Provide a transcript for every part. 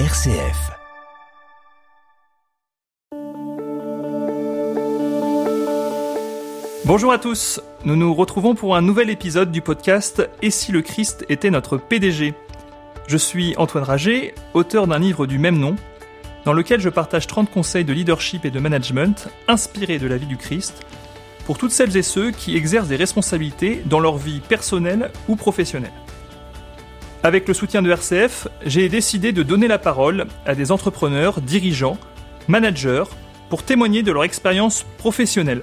RCF. Bonjour à tous, nous nous retrouvons pour un nouvel épisode du podcast Et si le Christ était notre PDG Je suis Antoine Rager, auteur d'un livre du même nom, dans lequel je partage 30 conseils de leadership et de management inspirés de la vie du Christ pour toutes celles et ceux qui exercent des responsabilités dans leur vie personnelle ou professionnelle. Avec le soutien de RCF, j'ai décidé de donner la parole à des entrepreneurs, dirigeants, managers, pour témoigner de leur expérience professionnelle.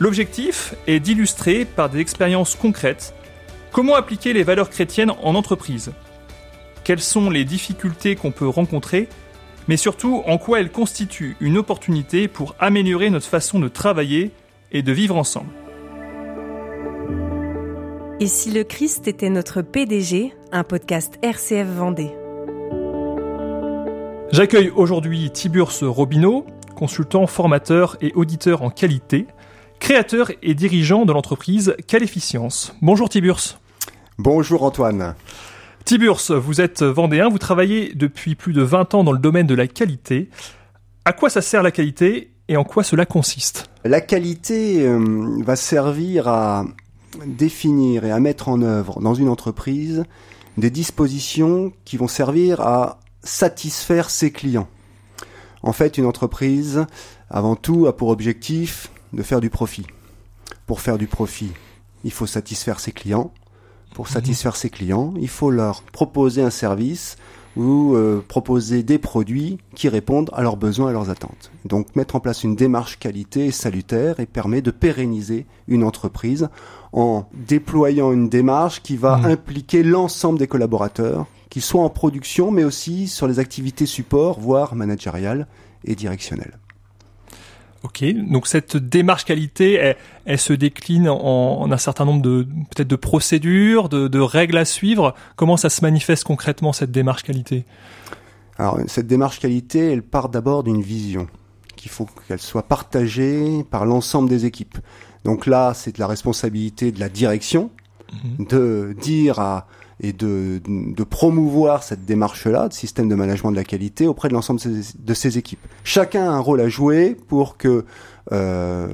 L'objectif est d'illustrer par des expériences concrètes comment appliquer les valeurs chrétiennes en entreprise, quelles sont les difficultés qu'on peut rencontrer, mais surtout en quoi elles constituent une opportunité pour améliorer notre façon de travailler et de vivre ensemble. Et si le Christ était notre PDG, un podcast RCF Vendée. J'accueille aujourd'hui Tiburce Robineau, consultant, formateur et auditeur en qualité, créateur et dirigeant de l'entreprise Qualificience. Bonjour Tiburce. Bonjour Antoine. Tiburce, vous êtes vendéen, vous travaillez depuis plus de 20 ans dans le domaine de la qualité. À quoi ça sert la qualité et en quoi cela consiste? La qualité euh, va servir à définir et à mettre en œuvre dans une entreprise des dispositions qui vont servir à satisfaire ses clients. En fait, une entreprise, avant tout, a pour objectif de faire du profit. Pour faire du profit, il faut satisfaire ses clients. Pour mhm. satisfaire ses clients, il faut leur proposer un service ou euh, proposer des produits qui répondent à leurs besoins et leurs attentes. Donc mettre en place une démarche qualité est salutaire et permet de pérenniser une entreprise en déployant une démarche qui va mmh. impliquer l'ensemble des collaborateurs, qu'ils soient en production mais aussi sur les activités support, voire managériales et directionnelles. Ok, donc cette démarche qualité, elle, se décline en, un certain nombre de peut-être de procédures, de, règles à suivre. Comment ça se manifeste concrètement cette démarche qualité? Alors cette démarche qualité, elle part d'abord d'une vision qu'il faut qu'elle soit partagée par l'ensemble des équipes. Donc là, c'est de la responsabilité de la direction mhm. de dire à et de, promouvoir cette démarche-là, de système de management de la qualité auprès de l'ensemble de ses équipes. Chacun a un rôle à jouer pour que, euh,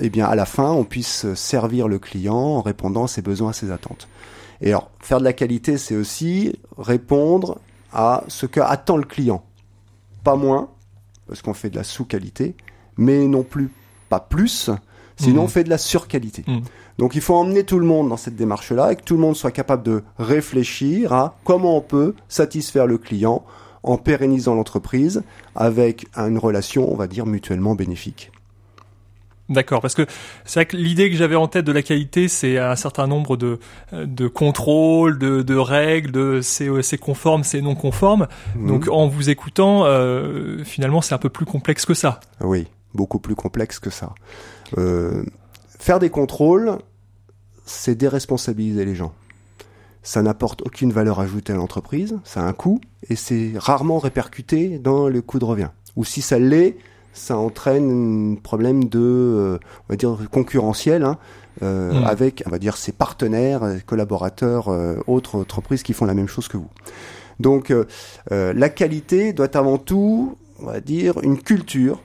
eh bien, à la fin, on puisse servir le client en répondant à ses besoins, à ses attentes. Et alors, faire de la qualité, c'est aussi répondre à ce qu'attend le client. Pas moins, parce qu'on fait de la sous-qualité, mais non plus pas plus, sinon mmh. on fait de la surqualité. Mmh. Donc il faut emmener tout le monde dans cette démarche-là et que tout le monde soit capable de réfléchir à comment on peut satisfaire le client en pérennisant l'entreprise avec une relation, on va dire, mutuellement bénéfique. D'accord, parce que c'est vrai que l'idée que j'avais en tête de la qualité, c'est un certain nombre de, de contrôles, de, de règles, de c'est conforme, c'est non conforme. Mhm. Donc en vous écoutant, euh, finalement, c'est un peu plus complexe que ça. Oui, beaucoup plus complexe que ça. Euh, faire des contrôles, c'est déresponsabiliser les gens. Ça n'apporte aucune valeur ajoutée à l'entreprise, ça a un coût, et c'est rarement répercuté dans le coût de revient. Ou si ça l'est, ça entraîne un problème de, euh, on va dire, concurrentiel, hein, euh, mmh. avec, on va dire, ses partenaires, collaborateurs, euh, autres entreprises qui font la même chose que vous. Donc, la qualité doit avant tout, on va dire, une culture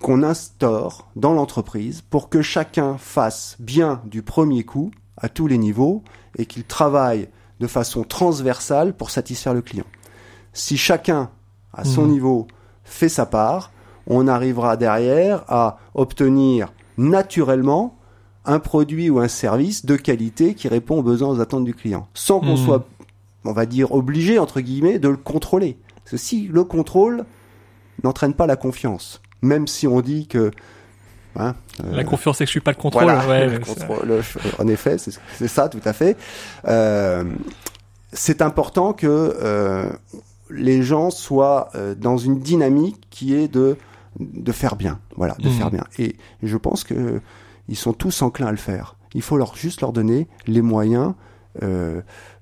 qu'on instaure dans l'entreprise pour que chacun fasse bien du premier coup à tous les niveaux et qu'il travaille de façon transversale pour satisfaire le client. Si chacun, à son mmh. niveau, fait sa part, on arrivera derrière à obtenir naturellement un produit ou un service de qualité qui répond aux besoins, aux attentes du client, sans qu'on mmh. soit, on va dire, obligé, entre guillemets, de le contrôler. Si le contrôle n'entraîne pas la confiance, même si on dit que hein, euh, la confiance c'est que je suis pas le contrôle. ouais, en effet, c'est ça tout à fait. Euh, c'est important que euh, les gens soient euh, dans une dynamique qui est de de faire bien, voilà, de faire mmh. bien. Et je pense que ils sont tous enclins à le faire. Il faut leur juste leur donner les moyens. Euh,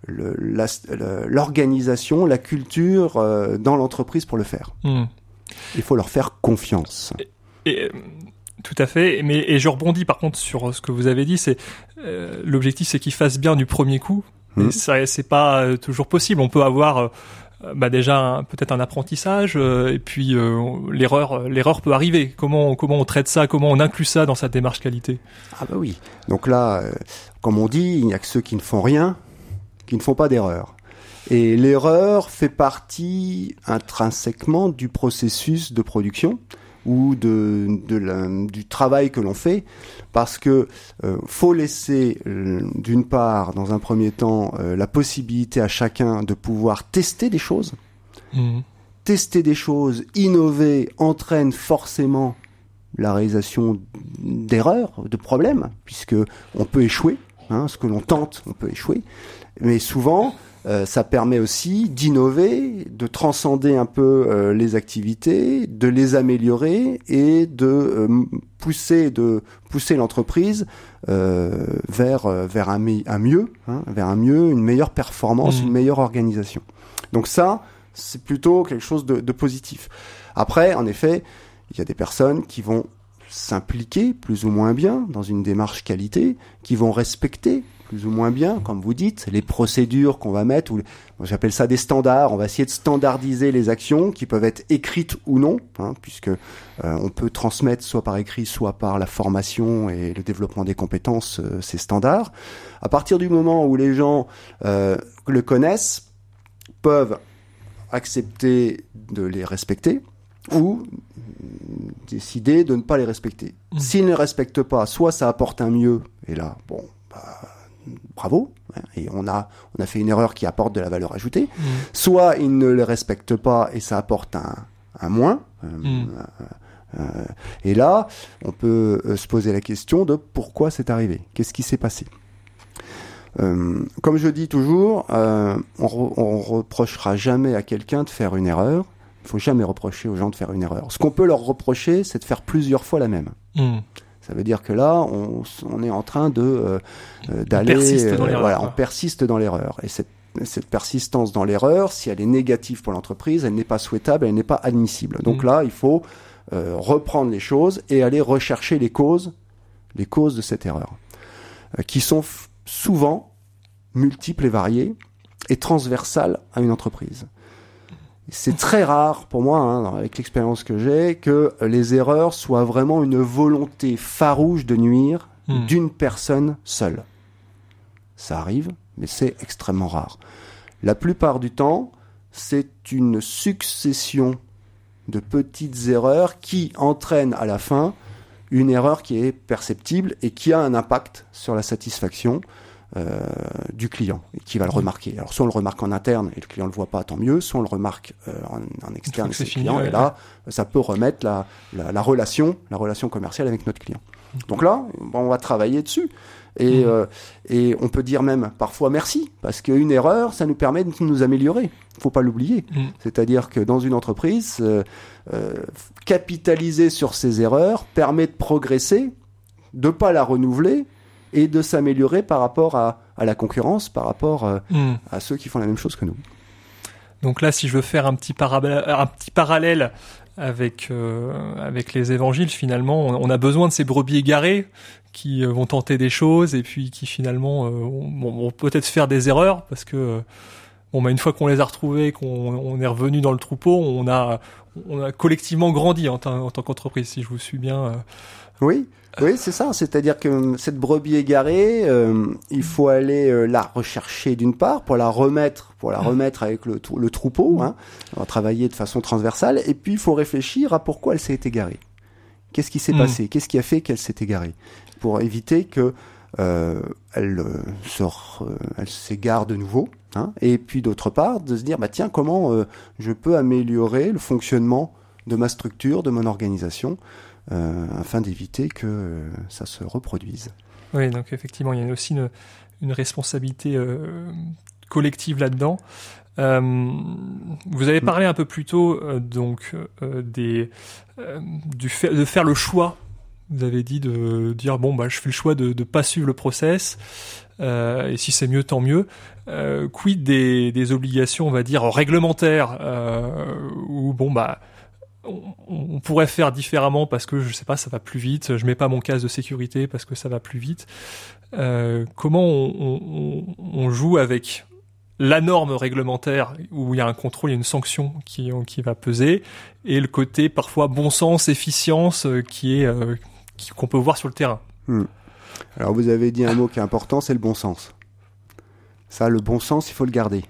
l'organisation, la, culture euh, dans l'entreprise pour le faire. Mmh. Il faut leur faire confiance. Et, tout à fait. Mais et je rebondis par contre sur ce que vous avez dit. C'est euh, l'objectif, c'est qu'ils fassent bien du premier coup. Et ça, c'est pas euh, toujours possible. On peut avoir euh, bah déjà peut-être un apprentissage euh, et puis l'erreur l'erreur peut arriver. Comment comment on traite ça? Comment on inclut ça dans sa démarche qualité? Ah bah oui. Donc là, comme on dit, il n'y a que ceux qui ne font rien qui ne font pas d'erreur. Et l'erreur fait partie intrinsèquement du processus de production ou de, de du travail que l'on fait, parce que euh, faut laisser euh, d'une part, dans un premier temps, euh, la possibilité à chacun de pouvoir tester des choses. Mmh. Tester des choses, innover, entraîne forcément la réalisation d'erreurs, de problèmes, puisque on peut échouer. Hein, ce que l'on tente, on peut échouer. Mais souvent, euh, ça permet aussi d'innover, de transcender un peu euh, les activités, de les améliorer et de euh, pousser, de pousser l'entreprise vers vers un, un mieux, hein, vers un mieux, une meilleure performance, mmh. une meilleure organisation. Donc ça, c'est plutôt quelque chose de, de positif. Après, en effet, il y a des personnes qui vont s'impliquer plus ou moins bien dans une démarche qualité, qui vont respecter plus ou moins bien, comme vous dites, les procédures qu'on va mettre, ou j'appelle ça des standards. On va essayer de standardiser les actions qui peuvent être écrites ou non, hein, puisque euh, on peut transmettre soit par écrit, soit par la formation et le développement des compétences euh, ces standards. À partir du moment où les gens euh, le connaissent, peuvent accepter de les respecter ou décider de ne pas les respecter. Mmh. S'ils ne respectent pas, soit ça apporte un mieux, et là, bon, bah, bravo, hein, et on a, on a fait une erreur qui apporte de la valeur ajoutée. Mm. Soit ils ne le respectent pas et ça apporte un, un moins. Euh, mm. euh, euh, et là, on peut se poser la question de pourquoi c'est arrivé, qu'est-ce qui s'est passé? comme je dis toujours, on, on reprochera jamais à quelqu'un de faire une erreur. Il faut jamais reprocher aux gens de faire une erreur. Ce qu'on peut leur reprocher, c'est de faire plusieurs fois la même. Mm. Ça veut dire que là, on, on est en train de euh, euh d'aller, euh, voilà, on persiste dans l'erreur. Et cette, cette persistance dans l'erreur, si elle est négative pour l'entreprise, elle n'est pas souhaitable, elle n'est pas admissible. Donc mm. là, il faut euh, reprendre les choses et aller rechercher les causes, les causes de cette erreur, euh, qui sont souvent multiples et variées et transversales à une entreprise. C'est très rare pour moi, hein, avec l'expérience que j'ai, que les erreurs soient vraiment une volonté farouche de nuire hmm. d'une personne seule. Ça arrive, mais c'est extrêmement rare. La plupart du temps, c'est une succession de petites erreurs qui entraînent à la fin une erreur qui est perceptible et qui a un impact sur la satisfaction du client et qui va le remarquer. Alors soit on le remarque en interne et le client le voit pas, tant mieux. Soit on le remarque euh, en, externe c'est client et là ça peut remettre la, la, relation, la relation commerciale avec notre client. Donc là, on va travailler dessus. Et, mmh. euh, et on peut dire même parfois merci, parce qu'une erreur, ça nous permet de nous améliorer. faut pas l'oublier. Mmh. C'est-à-dire que dans une entreprise, euh, capitaliser sur ces erreurs permet de progresser, de pas la renouveler, et de s'améliorer par rapport à, la concurrence, par rapport euh, hmm. à ceux qui font la même chose que nous. Donc là, si je veux faire un petit, un petit parallèle avec euh, avec les évangiles, finalement, on, a besoin de ces brebis égarées qui euh, vont tenter des choses et puis qui finalement vont, peut-être faire des erreurs parce que bon, bah, une fois qu'on les a retrouvés, qu'on est revenu dans le troupeau, on a on a collectivement grandi en, en tant qu'entreprise, si je vous suis bien. Oui, oui, c'est ça. C'est-à-dire que cette brebis égarée, euh, il faut aller euh, la rechercher d'une part pour la remettre, pour la remettre avec le, le troupeau. Hein. On va travailler de façon transversale. Et puis il faut réfléchir à pourquoi elle s'est égarée. Qu'est-ce qui s'est hmm. passé? Qu'est-ce qui a fait qu'elle s'est égarée? Pour éviter que euh, elle sort, elle s'égare de nouveau. Hein. Et puis d'autre part, de se dire bah tiens comment je peux améliorer le fonctionnement de ma structure, de mon organisation euh, afin d'éviter que euh, ça se reproduise. Oui, donc effectivement, il y a aussi une, responsabilité euh, collective là-dedans. vous avez parlé un peu plus tôt donc de faire le choix. Vous avez dit de dire bon bah je fais le choix de ne pas suivre le process et si c'est mieux tant mieux. quid des, des obligations on va dire réglementaires où bon bah on, pourrait faire différemment parce que je sais pas, ça va plus vite. Je mets pas mon casque de sécurité parce que ça va plus vite. Euh, comment on, joue avec la norme réglementaire où il y a un contrôle, il y a une sanction qui, va peser, et le côté parfois bon sens, efficience euh, qui est euh, qu'on peut voir sur le terrain. Hmm. Alors vous avez dit un mot qui est important, c'est le bon sens. Ça, le bon sens, il faut le garder.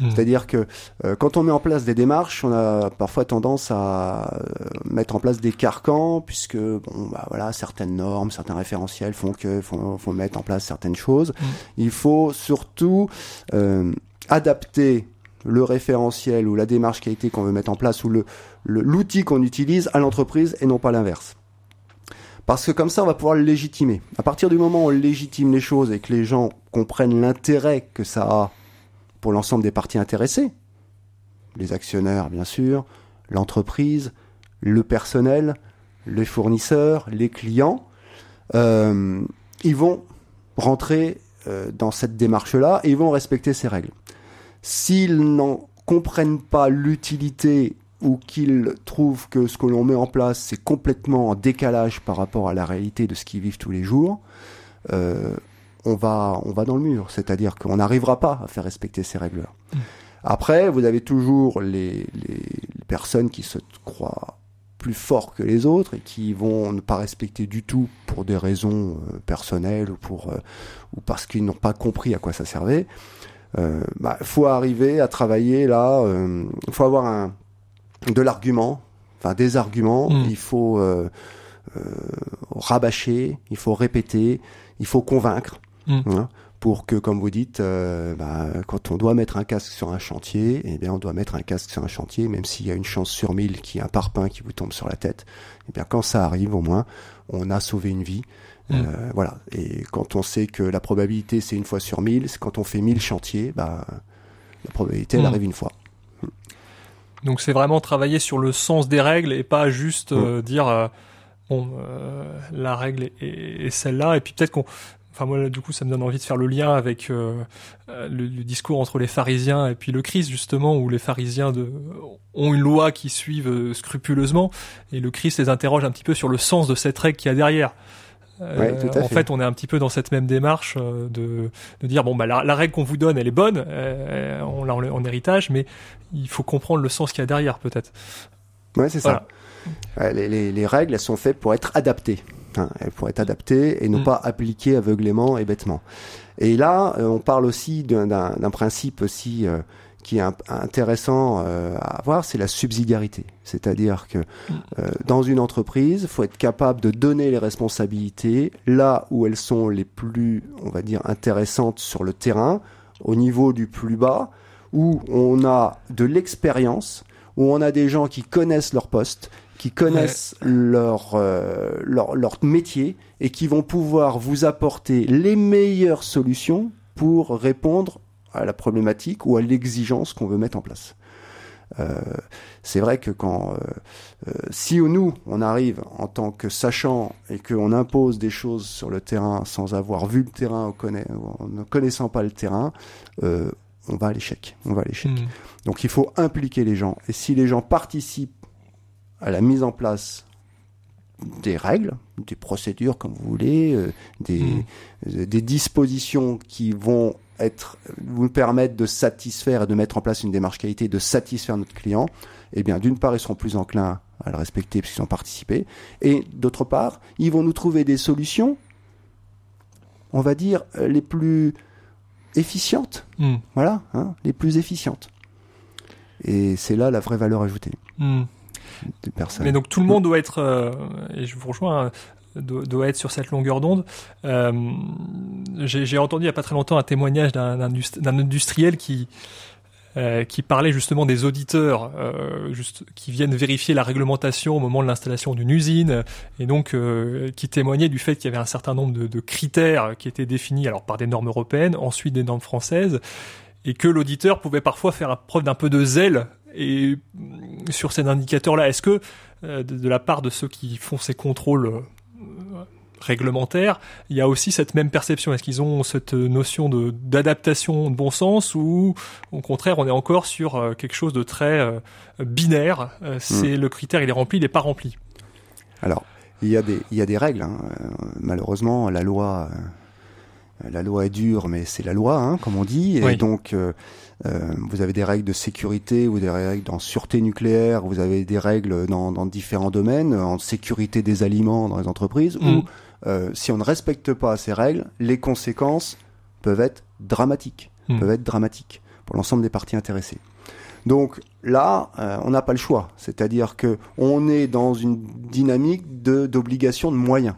Hmm. C'est-à-dire que euh, quand on met en place des démarches, on a parfois tendance à euh, mettre en place des carcans, puisque bon, bah, voilà, certaines normes, certains référentiels font que faut, faut mettre en place certaines choses. Hmm. Il faut surtout euh, adapter le référentiel ou la démarche qualité qu'on veut mettre en place ou le l'outil qu'on utilise à l'entreprise et non pas l'inverse. Parce que comme ça, on va pouvoir le légitimer. À partir du moment où on légitime les choses et que les gens comprennent l'intérêt que ça a pour l'ensemble des parties intéressées, les actionnaires bien sûr, l'entreprise, le personnel, les fournisseurs, les clients, euh, ils vont rentrer euh, dans cette démarche-là et ils vont respecter ces règles. S'ils n'en comprennent pas l'utilité ou qu'ils trouvent que ce que l'on met en place c'est complètement en décalage par rapport à la réalité de ce qu'ils vivent tous les jours, euh, on va, on va dans le mur. C'est-à-dire qu'on n'arrivera pas à faire respecter ces règles-là. Après, vous avez toujours les, les, personnes qui se croient plus forts que les autres et qui vont ne pas respecter du tout pour des raisons euh, personnelles ou pour euh, ou parce qu'ils n'ont pas compris à quoi ça servait. Il euh, bah, faut arriver à travailler là. Il faut avoir un de l'argument, enfin des arguments. Mm. Il faut rabâcher, il faut répéter, il faut convaincre. Mm. Hein, pour que, comme vous dites, euh, bah, quand on doit mettre un casque sur un chantier, eh bien, on doit mettre un casque sur un chantier, même s'il y a une chance sur mille qu'il y ait un parpaing qui vous tombe sur la tête. Eh bien, quand ça arrive, au moins, on a sauvé une vie. Mm. Euh, voilà. Et quand on sait que la probabilité c'est une fois sur mille, quand on fait mille chantiers, bah, la probabilité elle mm. arrive une fois. Donc c'est vraiment travailler sur le sens des règles et pas juste euh, dire bon la règle est celle-là et puis peut-être qu'on Enfin moi du coup ça me donne envie de faire le lien avec euh, euh, le, discours entre les pharisiens et puis le Christ justement où les pharisiens de, ont une loi qui suivent euh, scrupuleusement et le Christ les interroge un petit peu sur le sens de cette règle qu'il y a derrière. en fait. on est un petit peu dans cette même démarche de, de dire bon bah la, règle qu'on vous donne elle est bonne, on l'a en, héritage, mais il faut comprendre le sens qu'il y a derrière peut-être. Ouais c'est ça. Les, les, les, règles elles sont faites pour être adaptées. Hein, pour être adaptées et non mm. pas appliquées aveuglément et bêtement. Et là, euh, on parle aussi d'un principe aussi euh, qui est intéressant euh, à avoir, c'est la subsidiarité. C'est-à-dire que mm. dans une entreprise, il faut être capable de donner les responsabilités là où elles sont les plus, on va dire, intéressantes sur le terrain, au niveau du plus bas, où on a de l'expérience, où on a des gens qui connaissent leur poste, qui connaissent leur, euh, leur, leur métier et qui vont pouvoir vous apporter les meilleures solutions pour répondre à la problématique ou à l'exigence qu'on veut mettre en place. Euh, c'est vrai que quand euh, euh si nous on arrive en tant que sachant et qu'on impose des choses sur le terrain sans avoir vu le terrain en ne connaissant pas le terrain, euh, on va à l'échec. On va à l'échec. Hmm. Donc il faut impliquer les gens. Et si les gens participent à la mise en place des règles, des procédures, comme vous voulez, euh, des, mm. euh, des dispositions qui vont être, vous permettre de satisfaire et de mettre en place une démarche qualité, de satisfaire notre client, eh bien, d'une part, ils seront plus enclins à le respecter puisqu'ils ont participé, et d'autre part, ils vont nous trouver des solutions, on va dire, euh, les plus efficientes. Mm. Voilà, hein, les plus efficientes. Et c'est là la vraie valeur ajoutée. Mm. Mais donc tout le monde doit être, euh, et je vous rejoins, doit, être sur cette longueur d'onde. Euh, J'ai entendu il n'y a pas très longtemps un témoignage d'un industriel qui euh, qui parlait justement des auditeurs euh, qui viennent vérifier la réglementation au moment de l'installation d'une usine et donc euh, qui témoignait du fait qu'il y avait un certain nombre de, critères qui étaient définis alors par des normes européennes, ensuite des normes françaises et que l'auditeur pouvait parfois faire preuve d'un peu de zèle et mm, sur ces indicateurs-là, est-ce que de, la part de ceux qui font ces contrôles euh, réglementaires, il y a aussi cette même perception Est-ce qu'ils ont cette notion de d'adaptation de bon sens ou au contraire on est encore sur quelque chose de très binaire C'est hmm. le critère, il est rempli, il n'est pas rempli. Alors, il y a des, il y a des règles. Hein. malheureusement, la loi, la loi est dure, mais c'est la loi, hein, comme on dit. Et donc, euh, vous avez des règles de sécurité ou des règles en sûreté nucléaire, vous avez des règles dans, dans différents domaines, en sécurité des aliments dans les entreprises, où mm. Euh, si on ne respecte pas ces règles, les conséquences peuvent être dramatiques, mm. peuvent être dramatiques pour l'ensemble des parties intéressées. Donc là, euh, on n'a pas le choix, c'est-à-dire que on est dans une dynamique d'obligation de moyens.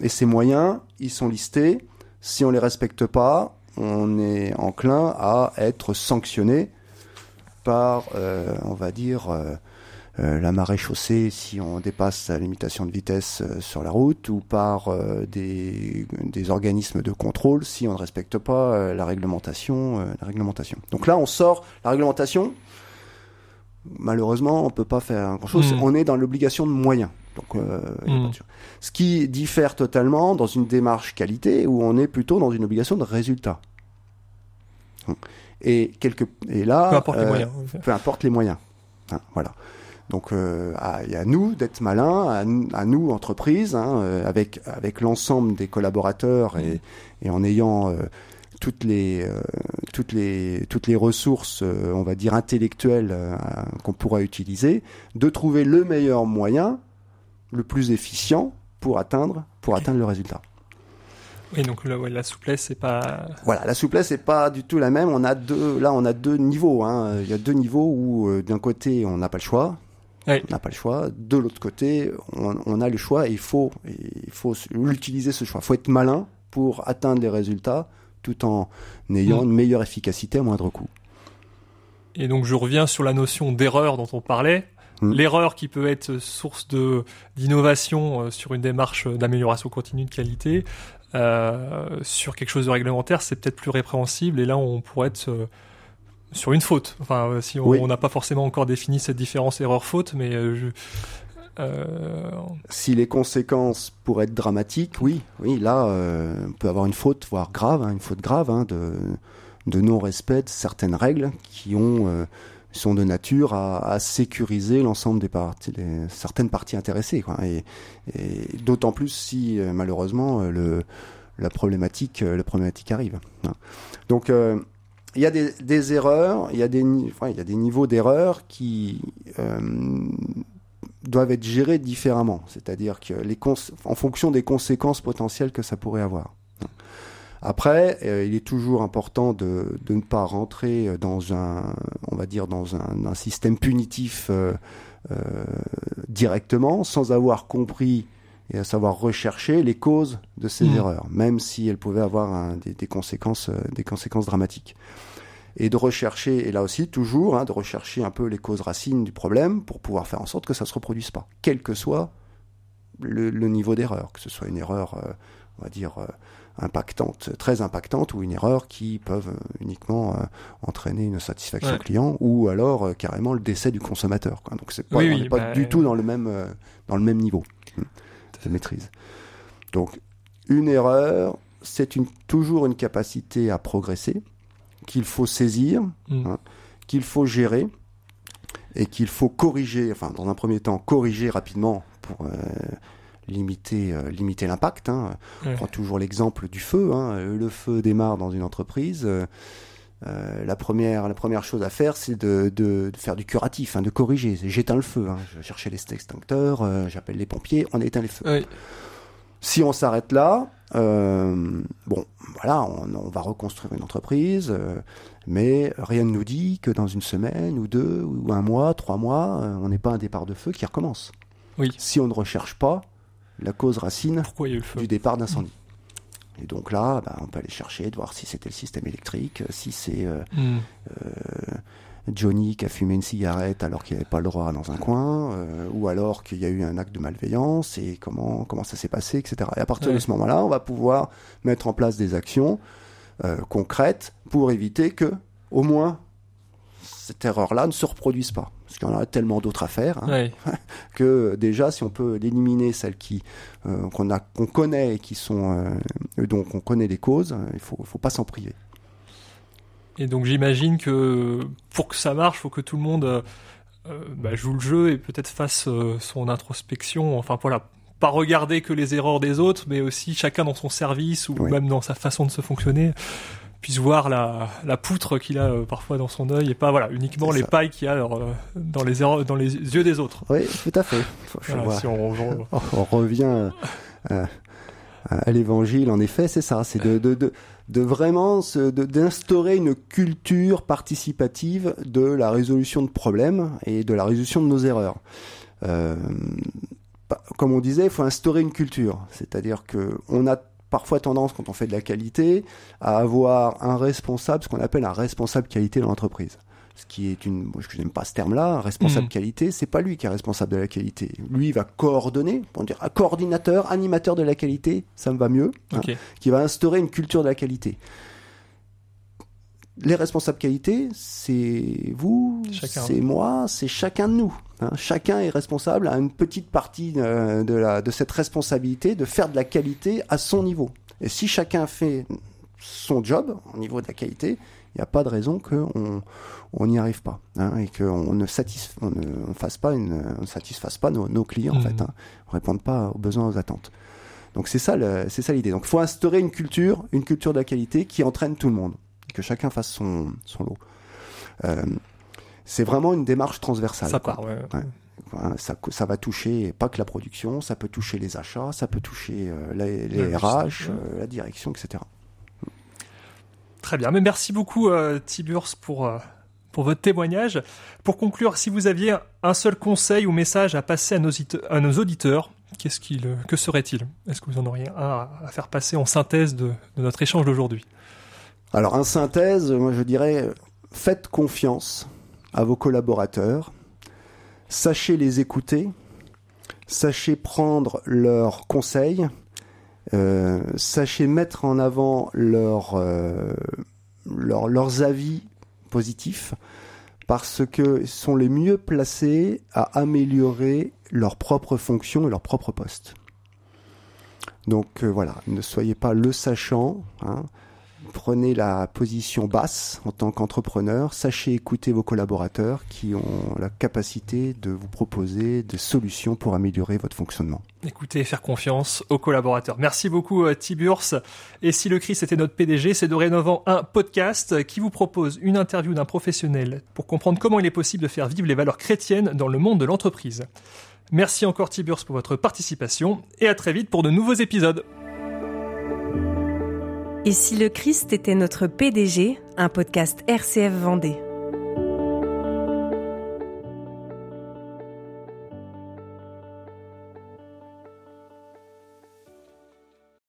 Et ces moyens, ils sont listés. Si on les respecte pas, on est enclin à être sanctionné par, euh, on va dire, la marée chaussée si on dépasse la limitation de vitesse sur la route ou par des, organismes de contrôle si on ne respecte pas la réglementation, la réglementation. Donc là, on sort la réglementation. Malheureusement, on peut pas faire grand chose. Hmm. On est dans l'obligation de moyens. Donc, hmm. Ce qui diffère totalement dans une démarche qualité où on est plutôt dans une obligation de résultat. Et, quelque, et là, peu importe les euh, moyens. Peu importe les moyens. Hein, voilà. Donc, euh, il y a nous d'être malins, à, nous entreprises, hein, euh, avec avec l'ensemble des collaborateurs et, et en ayant toutes les toutes les toutes les ressources, on va dire intellectuelles qu'on pourra utiliser, de trouver le meilleur moyen, le plus efficient pour atteindre pour atteindre le résultat. Oui, donc la souplesse, c'est pas. Voilà, la souplesse, c'est pas du tout la même. On a deux, là, on a deux niveaux. Hein. Il y a deux niveaux où, euh, d'un côté, on n'a pas le choix. On n'a pas le choix. De l'autre côté, on, a le choix et il faut, il faut l'utiliser ce choix. Il faut être malin pour atteindre les résultats tout en ayant mm. une meilleure efficacité à moindre coût. Et donc, je reviens sur la notion d'erreur dont on parlait. Mm. L'erreur qui peut être source de d'innovation euh, sur une démarche d'amélioration continue de qualité, euh, sur quelque chose de réglementaire, c'est peut-être plus répréhensible. Et là, on pourrait être euh, sur une faute. Enfin, euh, si on n'a pas forcément encore défini cette différence erreur-faute, mais si les conséquences pourraient être dramatiques, oui, oui, là, on peut avoir une faute, voire grave, hein, une faute grave hein, de, de non-respect de certaines règles qui ont sont de nature à, sécuriser l'ensemble des parties, certaines parties intéressées. Quoi. Et, d'autant plus si euh, malheureusement euh, le, la problématique, euh, la problématique arrive. Hein. Donc il y a des, erreurs, il y a des, niveaux d'erreurs qui doivent être gérés différemment. C'est-à-dire que en fonction des conséquences potentielles que ça pourrait avoir. Après, euh, il est toujours important de, ne pas rentrer dans un, on va dire, dans un, système punitif euh, euh, directement, sans avoir compris et à savoir rechercher les causes de ces mmh. erreurs, même si elles pouvaient avoir un, des, des, conséquences, euh, des conséquences dramatiques. Et de rechercher, et là aussi toujours, hein, de rechercher un peu les causes racines du problème pour pouvoir faire en sorte que ça se reproduise pas, quel que soit le, le niveau d'erreur, que ce soit une erreur, euh, on va dire impactantes, très impactantes, ou une erreur qui peuvent uniquement euh, entraîner une satisfaction client, ou alors euh, carrément le décès du consommateur. Quoi. Donc c'est pas, on n'est pas bah, du tout dans le même euh, dans le même niveau de maîtrise. Donc une erreur, c'est une, toujours une capacité à progresser qu'il faut saisir, mm. hein, qu'il faut gérer et qu'il faut corriger. Enfin, dans un premier temps, corriger rapidement pour limiter, euh, limiter l'impact. Hein. On prend toujours l'exemple du feu. Hein. Euh, le feu démarre dans une entreprise. Euh, la, première, la première chose à faire, c'est de, de, faire du curatif, hein, de corriger. J'éteins le feu. Hein. Je cherche les extincteurs, j'appelle les pompiers, on éteint les feux. Si on s'arrête là, bon, voilà, on, on, va reconstruire une entreprise, mais rien ne nous dit que dans une semaine ou deux ou un mois, trois mois, on n'est pas un départ de feu qui recommence. Oui. Si on ne recherche pas, la cause racine du départ d'incendie. Et donc là, bah, on peut aller chercher, de voir si c'était le système électrique, si c'est euh, hmm. euh, Johnny qui a fumé une cigarette alors qu'il n'avait pas le droit dans un coin, euh, ou alors qu'il y a eu un acte de malveillance et comment comment ça s'est passé, etc. Et à partir de ce moment-là, on va pouvoir mettre en place des actions concrètes pour éviter que, au moins, cette erreur-là ne se reproduise pas. Parce qu'il y en a tellement d'autres à faire hein, Ouais. que déjà, si on peut éliminer celles qui euh, qu'on a qu'on connaît et qui sont euh, dont on connaît les causes, il faut faut pas s'en priver. Et donc j'imagine que pour que ça marche, faut que tout le monde euh, bah, joue le jeu et peut-être fasse son introspection. Enfin voilà, pas regarder que les erreurs des autres, mais aussi chacun dans son service ou Oui. même dans sa façon de se fonctionner puisse voir la, la poutre qu'il a euh, parfois dans son œil et pas voilà uniquement les pailles qu'il y a euh, dans les dans les yeux des autres. Oui, tout à fait. Faut- Voilà, si on- on- on revient euh, à l'évangile, en effet, c'est ça, c'est de, de, de, de vraiment d'instaurer une culture participative de la résolution de problèmes et de la résolution de nos erreurs. Euh, comme on disait, il faut instaurer une culture, c'est-à-dire que on a parfois tendance, quand on fait de la qualité, à avoir un responsable, ce qu'on appelle un responsable qualité dans l'entreprise. Ce qui est une, moi, je n'aime pas ce terme-là, un responsable Mhm. qualité, c'est pas lui qui est responsable de la qualité. Lui, il va coordonner, on dire un coordinateur, animateur de la qualité, ça me va mieux, hein, qui va instaurer une culture de la qualité. Les responsables qualité, c'est vous, c'est moi, c'est chacun de nous. hein. Chacun est responsable à une petite partie euh, de, la, de cette responsabilité de faire de la qualité à son niveau. Et si chacun fait son job au niveau de la qualité, il n'y a pas de raison qu'on on n'y arrive pas hein, et qu'on ne, satisf- on ne, on fasse pas une, on ne satisfasse pas nos, nos clients en Mhm. fait, hein, on réponde pas aux besoins, aux attentes. Donc c'est ça, le- c'est ça l'idée. Donc il faut instaurer une culture, une culture de la qualité qui entraîne tout le monde, que chacun fasse son, son lot. Euh, c'est vraiment une démarche transversale. Ça quoi. part. Ouais. Ça, ça va toucher pas que la production, ça peut toucher les achats, ça peut toucher euh, les, les Le RH, euh, la direction, etc. Très bien, mais merci beaucoup Tiburce pour, pour votre témoignage. Pour conclure, si vous aviez un seul conseil ou message à passer à nos, à nos auditeurs, qu'est-ce qu'il, que serait-il? Est-ce que vous en auriez un à, à faire passer en synthèse de, de notre échange d'aujourd'hui? Alors, en synthèse, moi je dirais, faites confiance à vos collaborateurs, sachez les écouter, sachez prendre leurs conseils, euh, sachez mettre en avant leurs, euh, leurs, leurs avis positifs, parce qu'ils sont les mieux placés à améliorer leur propre fonction et leur propre poste. Donc euh, voilà, ne soyez pas le sachant, hein, prenez la position basse en tant qu'entrepreneur, sachez écouter vos collaborateurs qui ont la capacité de vous proposer des solutions pour améliorer votre fonctionnement. Écoutez faire confiance aux collaborateurs. Merci beaucoup euh, Tiburce. Et si le Christ était notre PDG, c'est dorénavant un podcast qui vous propose une interview d'un professionnel pour comprendre comment il est possible de faire vivre les valeurs chrétiennes dans le monde de l'entreprise. Merci encore Tiburce pour votre participation et à très vite pour de nouveaux épisodes. Et si le Christ était notre PDG, un podcast RCF Vendée.